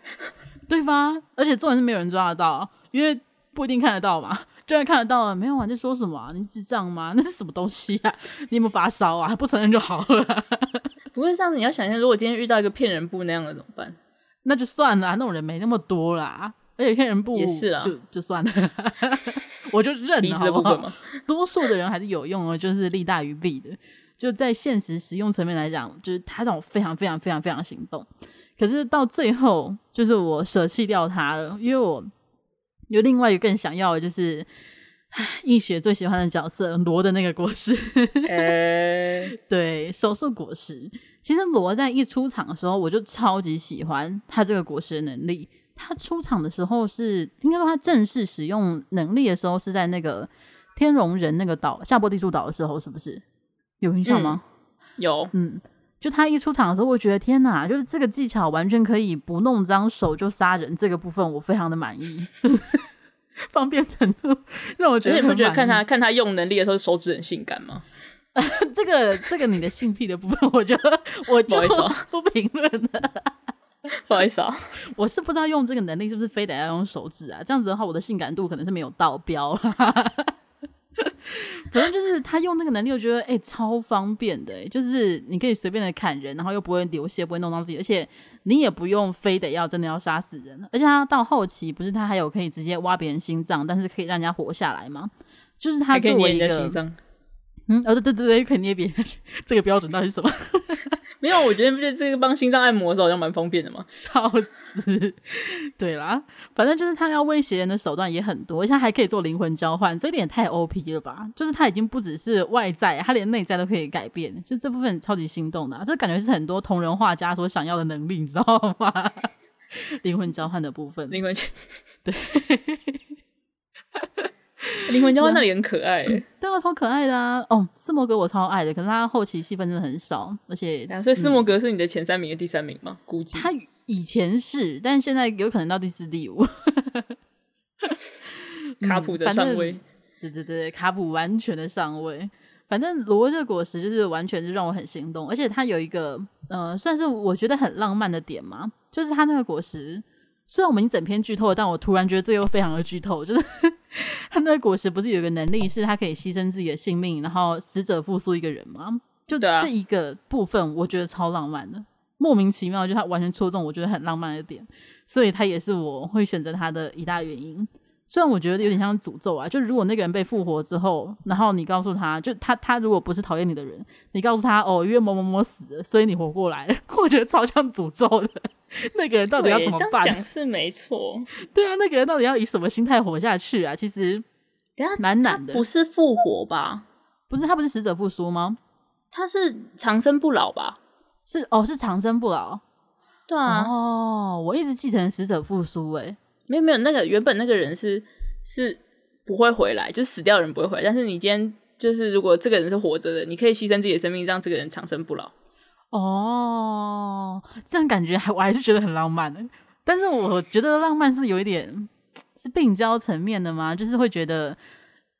对吧？而且重点是没有人抓得到，因为不一定看得到嘛。就算看得到了，没有啊？你在说什么、啊？你智障吗？那是什么东西啊？你有没有发烧啊？不承认就好了。不过这样子，你要想象，如果今天遇到一个骗人部那样的怎么办？那就算了，那种人没那么多啦。而且骗人部也是啊，就就算了，我就认了 好不好。部分，多数的人还是有用的，就是利大于弊的。就在现实实用层面来讲，就是他让我非常非常非常非常行动。可是到最后，就是我舍弃掉他了，因为我。有另外一个更想要的，就是 易学最喜欢的角色罗的那个果实。欸、对，手术果实。其实罗在一出场的时候，我就超级喜欢他这个果实的能力。他出场的时候是，应该说他正式使用能力的时候是在那个天龙人那个岛下波地主岛的时候，是不是？有印象吗？嗯、有，嗯。就他一出场的时候，我觉得天哪，就是这个技巧完全可以不弄脏手就杀人，这个部分我非常的满意，方便程度让我觉得。你不觉得看他看他用能力的时候手指很性感吗？这个这个你的性癖的部分，我觉得我就不评论了。不好意思啊，我是不知道用这个能力是不是非得要用手指啊？这样子的话，我的性感度可能是没有到标。反正就是他用那个能力，我觉得哎、欸、超方便的、欸，就是你可以随便的砍人，然后又不会流血，不会弄脏自己，而且你也不用非得要真的要杀死人。而且他到后期不是他还有可以直接挖别人心脏，但是可以让人家活下来吗？就是他作为一个心脏，嗯，哦对对对对，可以捏别人，这个标准到底是什么？没有，我觉得不是这个帮心脏按摩的时候好像蛮方便的嘛。笑死，对啦，反正就是他要威胁人的手段也很多，而且他还可以做灵魂交换，这一点也太 OP 了吧？就是他已经不只是外在，他连内在都可以改变，就这部分超级心动的、啊，这感觉是很多同人画家所想要的能力，你知道吗？灵魂交换的部分，灵魂对。灵魂交换那里很可爱，欸，对啊，超可爱的啊！哦，斯摩格我超爱的，可是他后期戏份真的很少，而且所以斯摩格是你的前三名的第三名吗？估计他以前是，但现在有可能到第四、第五。卡普的上位，对对对，卡普完全的上位。反正罗这个果实就是完全是让我很心动，而且他有一个呃，算是我觉得很浪漫的点嘛，就是他那个果实。虽然我们已经整篇剧透了，但我突然觉得这又非常的剧透，就是 他那个果实不是有一个能力，是他可以牺牲自己的性命，然后死者复苏一个人吗？就这一个部分，我觉得超浪漫的，莫名其妙，就他完全戳中我觉得很浪漫的点，所以他也是我会选择他的一大原因。虽然我觉得有点像诅咒啊，就如果那个人被复活之后，然后你告诉他就他他如果不是讨厌你的人，你告诉他哦，因为某某某死了，所以你活过来了，我觉得超像诅咒的。那个人到底要怎么办？讲是没错，对啊，那个人到底要以什么心态活下去啊？其实蛮难的。不是复活吧？不是，他不是死者复苏吗？他是长生不老吧？是哦，是长生不老。对啊，哦，我一直继承死者复苏，诶。没有没有，那个原本那个人是是不会回来，就是死掉的人不会回来。但是你今天就是如果这个人是活着的，你可以牺牲自己的生命，让这个人长生不老。哦，这样感觉还我还是觉得很浪漫的。但是我觉得浪漫是有一点是病娇层面的吗？就是会觉得，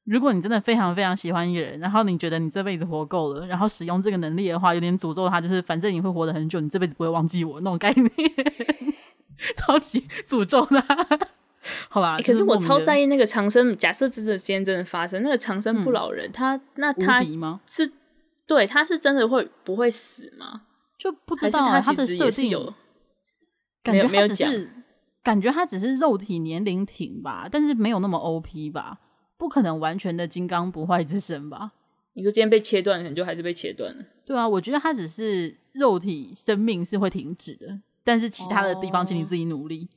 如果你真的非常非常喜欢一个人，然后你觉得你这辈子活够了，然后使用这个能力的话，有点诅咒他，就是反正你会活得很久，你这辈子不会忘记我那种概念。超级诅咒的，好吧、欸？可是我超在意那个长生。假设真的今天真的发生，那个长生不老人，嗯、他那他是对，他是真的会不会死吗？就不知道他其实也是有感觉，他只是感觉他只是肉体年龄挺吧，但是没有那么 OP 吧？不可能完全的金刚不坏之身吧？你说今天被切断，可能就还是被切断了。对啊，我觉得他只是肉体生命是会停止的。但是其他的地方，请你自己努力。哦、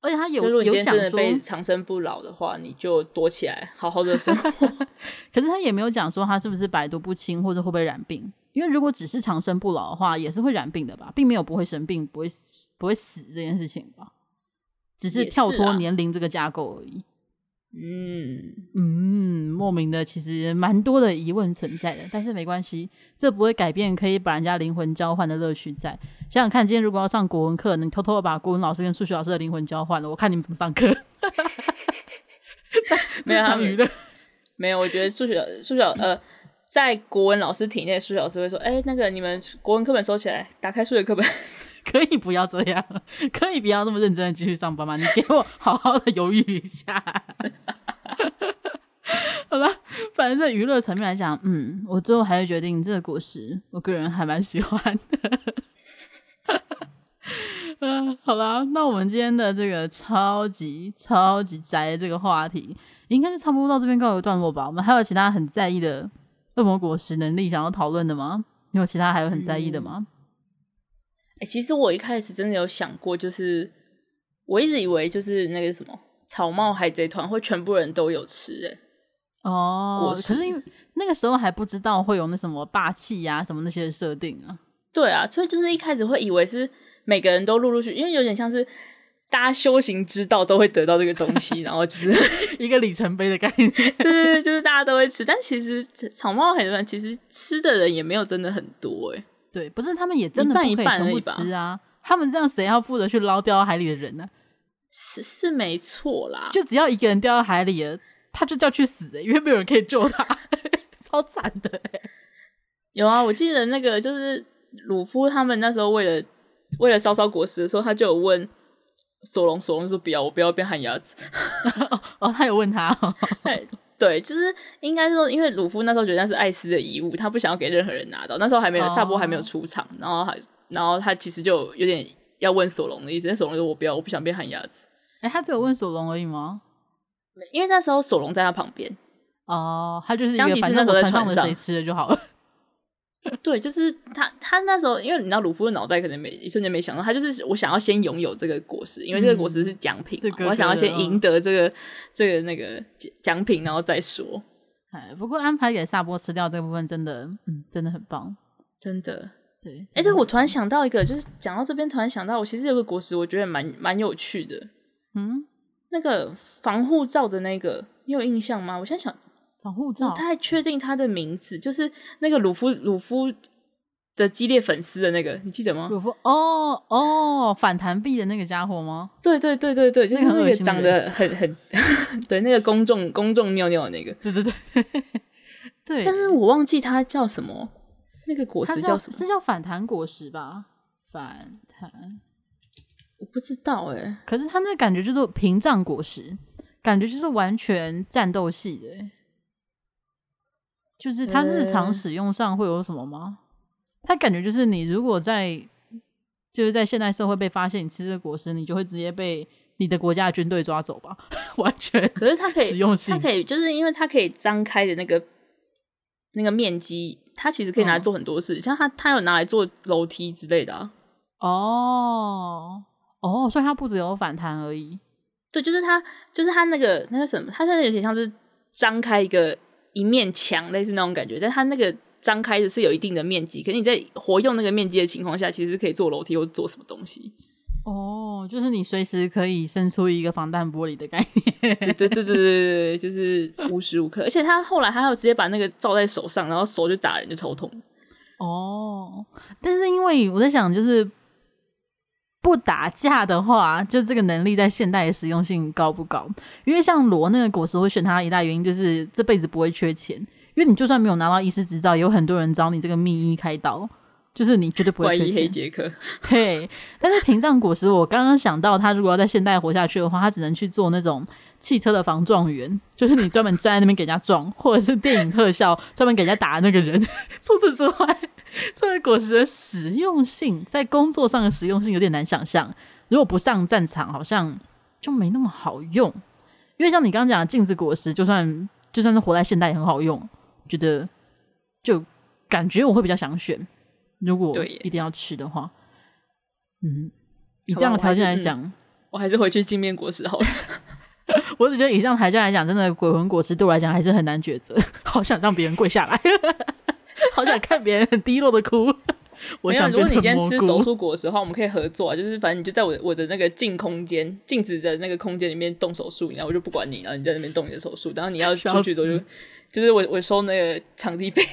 而且他有有讲说，被长生不老的话，你就躲起来，好好的生活。可是他也没有讲说他是不是百毒不侵，或者会不会染病。因为如果只是长生不老的话，也是会染病的吧，并没有不会生病、不会不会死这件事情吧，只是跳脱年龄这个架构而已。嗯嗯，莫名的其实蛮多的疑问存在的，但是没关系，这不会改变可以把人家灵魂交换的乐趣在。想想看，今天如果要上国文课，你偷偷的把国文老师跟数学老师的灵魂交换了，我看你们怎么上课。没有娱乐，没有。我觉得数学数学呃，在国文老师体内，数学老师会说：“哎、欸，那个你们国文课本收起来，打开数学课本。”可以不要这样，可以不要那么认真的继续上班吗？你给我好好的犹豫一下。好吧，反正在娱乐层面来讲，嗯，我最后还是决定这个果实，我个人还蛮喜欢的。嗯，好啦，那我们今天的这个超级超级宅的这个话题，应该就差不多到这边告一段落吧。我们还有其他很在意的恶魔果实能力想要讨论的吗？你有其他还有很在意的吗？欸，其实我一开始真的有想过，就是我一直以为就是那个什么草帽海贼团会全部人都有吃哎。哦，可是因为那个时候还不知道会有那什么霸气呀、啊、什么那些设定啊。对啊，所以就是一开始会以为是每个人都陆陆续续，因为有点像是大家修行之道都会得到这个东西，然后就是 一个里程碑的概念。对对对，就是大家都会吃，但其实草帽海贼团其实吃的人也没有真的很多哎。对，不是他们也真的不可以全部吃啊！他们这样谁要负责去捞掉到海里的人呢？是是没错啦，就只要一个人掉到海里了，他就叫去死，欸，因为没有人可以救他，超惨的。有啊，我记得那个就是鲁夫他们那时候为了为了烧烧果实的时候，他就有问索隆，索隆说不要，我不要变旱鸭子。哦，他有问他，哦。对，就是应该说，因为鲁夫那时候觉得那是艾斯的遗物，他不想要给任何人拿到。那时候还没有萨波还没有出场，然后还然后他其实就有点要问索隆的意思。但索隆说：“我不要，我不想变旱鸭子。”哎，他只有问索隆而已吗？因为那时候索隆在他旁边。哦，他就是一个反正我船上的谁吃了就好了。对，就是他，他那时候，因为你知道鲁夫的脑袋可能没一瞬间没想到，他就是我想要先拥有这个果实，因为这个果实是奖品，嗯，我想要先赢得这个这个那个奖品，然后再说。哎，不过安排给萨波吃掉这部分真的，嗯，真的很棒，真的。对，哎，这我突然想到一个，就是讲到这边，突然想到，我其实有个果实，我觉得蛮蛮有趣的。嗯，那个防护罩的那个，你有印象吗？我现在想。防护罩，我太确定他的名字，就是那个鲁夫鲁夫的激烈粉丝的那个，你记得吗？鲁夫哦哦，反弹币的那个家伙吗？对对对对对，就是那个长得很很 对那个公众公众尿尿的那个，对对对对。但是我忘记他叫什么，那个果实叫什么？是叫反弹果实吧？反弹，我不知道哎、欸。可是他那个感觉就是屏障果实，感觉就是完全战斗系的、欸。就是它日常使用上会有什么吗？它感觉就是你如果在就是在现代社会被发现你吃这个果实，你就会直接被你的国家的军队抓走吧？完全。可是它可以使用性，它可以就是因为它可以张开的那个那个面积，它其实可以拿来做很多事，嗯、像它它有拿来做楼梯之类的、啊。哦哦，所以它不只有反弹而已。对，就是它就是它那个那个什么，它现在有点像是张开一个。一面墙类似那种感觉，但它那个张开的是有一定的面积，可是你在活用那个面积的情况下，其实可以做楼梯或做什么东西。哦，就是你随时可以伸出一个防弹玻璃的概念。对对对对对对，就是无时无刻。而且他后来还有直接把那个罩在手上，然后手就打人就头痛。哦，但是因为我在想，就是。不打架的话，就这个能力在现代的实用性高不高？因为像罗那个果实会选他一大原因就是这辈子不会缺钱，因为你就算没有拿到医师执照，也有很多人找你这个秘医开刀，就是你绝对不会。黑杰克，对。但是屏障果实，我刚刚想到，他如果要在现代活下去的话，他只能去做那种汽车的防撞员，就是你专门站在那边给人家撞，或者是电影特效专门给人家打的那个人。除此之外。这个果实的实用性，在工作上的实用性有点难想象。如果不上战场，好像就没那么好用。因为像你刚刚讲的镜子果实，就算就算是活在现代也很好用。觉得就感觉我会比较想选，如果一定要吃的话，嗯，以这样的条件来讲，我，我还是回去镜面果实好了。我只觉得以上条件来讲，真的鬼魂果实对我来讲还是很难抉择。好想让别人跪下来。好想看别人很低落的哭，我想，如果你今天吃手术果实的话，我们可以合作，啊就是反正你就在我我的那个静空间、静止的那个空间里面动手术，然后我就不管你，然后你在那边动你的手术，然后你要出去的时候就就是我我收那个场地费，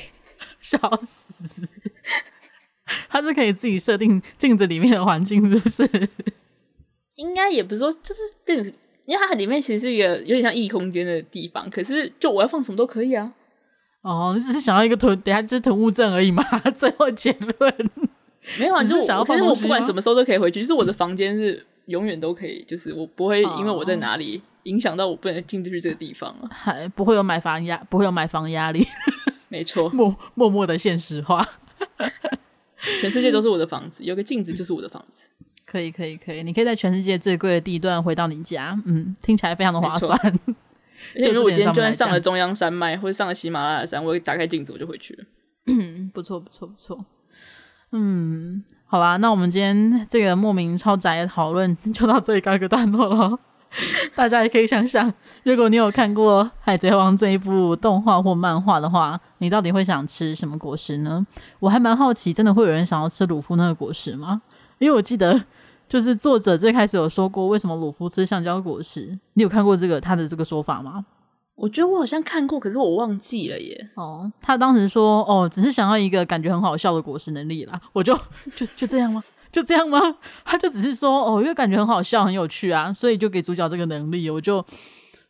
笑死。他是可以自己设定镜子里面的环境，是不是？应该也不是说，就是变成，因为它里面其实是一个有点像异空间的地方，可是就我要放什么都可以啊。哦，你只是想要一个囤，等下就是囤物证而已嘛。最后结论没有啊，就是想要放。可是我不管什么时候都可以回去，就是我的房间是永远都可以，就是我不会因为我在哪里影响到我不能进去这个地方啊，还不会有买房压，不会有买房压力。没错，默默默的现实化。全世界都是我的房子，有个镜子就是我的房子。可以，可以，可以，你可以在全世界最贵的地段回到你家，嗯，听起来非常的划算。就如果今天就算上了中央山脉或者上了喜马拉雅山，我一打开镜子我就回去了。嗯，不错，不错，不错。嗯，好吧，那我们今天这个莫名超宅的讨论就到这里告一个段落了。大家也可以想想，如果你有看过《海贼王》这一部动画或漫画的话，你到底会想吃什么果实呢？我还蛮好奇，真的会有人想要吃鲁夫那个果实吗？因为我记得，就是作者最开始有说过，为什么鲁夫吃橡胶果实？你有看过这个他的这个说法吗？我觉得我好像看过，可是我忘记了耶。哦，他当时说，哦，只是想要一个感觉很好笑的果实能力啦。我就就就这样吗？就这样吗？他就只是说哦，因为感觉很好笑、很有趣啊，所以就给主角这个能力。我就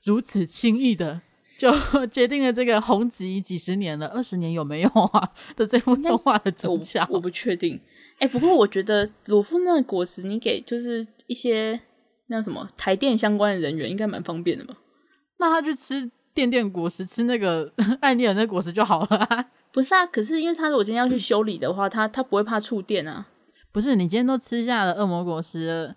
如此轻易的就 决定了这个红极几十年了，二十年有没有啊 的这部动画的主角，我不确定。哎、欸，不过我觉得鲁夫那个果实，你给就是一些那什么台电相关的人员，应该蛮方便的嘛。那他去吃电电果实，吃那个艾丽尔那果实就好了啊。不是啊，可是因为他如果今天要去修理的话，他他不会怕触电啊。不是，你今天都吃下了恶魔果实了，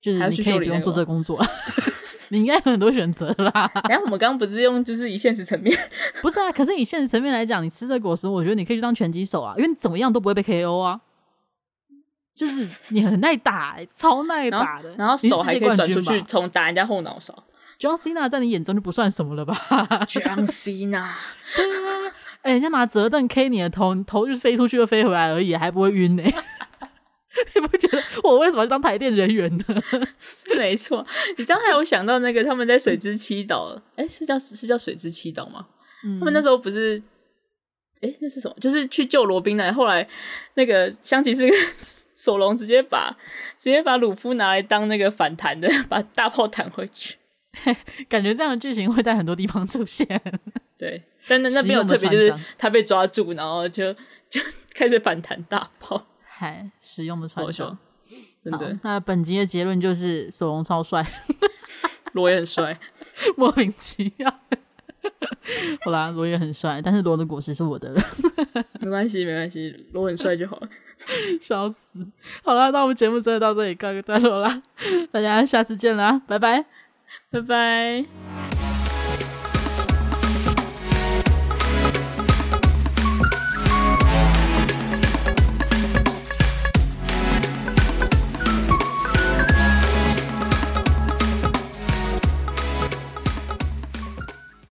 就是你可以不用做这个工作，你应该有很多选择啦。然后我们刚刚不是用就是以现实层面，不是啊？可是以现实层面来讲，你吃这个果实，我觉得你可以去当拳击手啊，因为你怎么样都不会被 KO 啊，就是你很耐打、欸，超耐打的，然后，然后手还可以转出去，从打人家后脑勺。John Cena 在你眼中就不算什么了吧？John Cena，对啊，哎、欸，人家拿折凳 K 你的头，你头就飞出去又飞回来而已，还不会晕呢、欸。你不觉得我为什么要当台电人员呢？没错，你知道还有想到那个他们在水之七岛，哎、欸，是叫是叫水之七岛吗？嗯、他们那时候不是，哎、欸，那是什么？就是去救罗宾来，后来那个香吉士索隆直接把 直接把鲁夫拿来当那个反弹的，把大炮弹回去。感觉这样的剧情会在很多地方出现。对，但那那边有特别，就是他被抓住，然后就就开始反弹大炮。还实用的传说，真的。那本集的结论就是索隆超帅，罗也很帅，莫名其妙。好啦，罗也很帅，但是罗的果实是我的了。没关系，没关系，罗很帅就好了。笑死！好啦，那我们节目真的到这里告一个段落啦，大家下次见啦，拜拜，拜拜。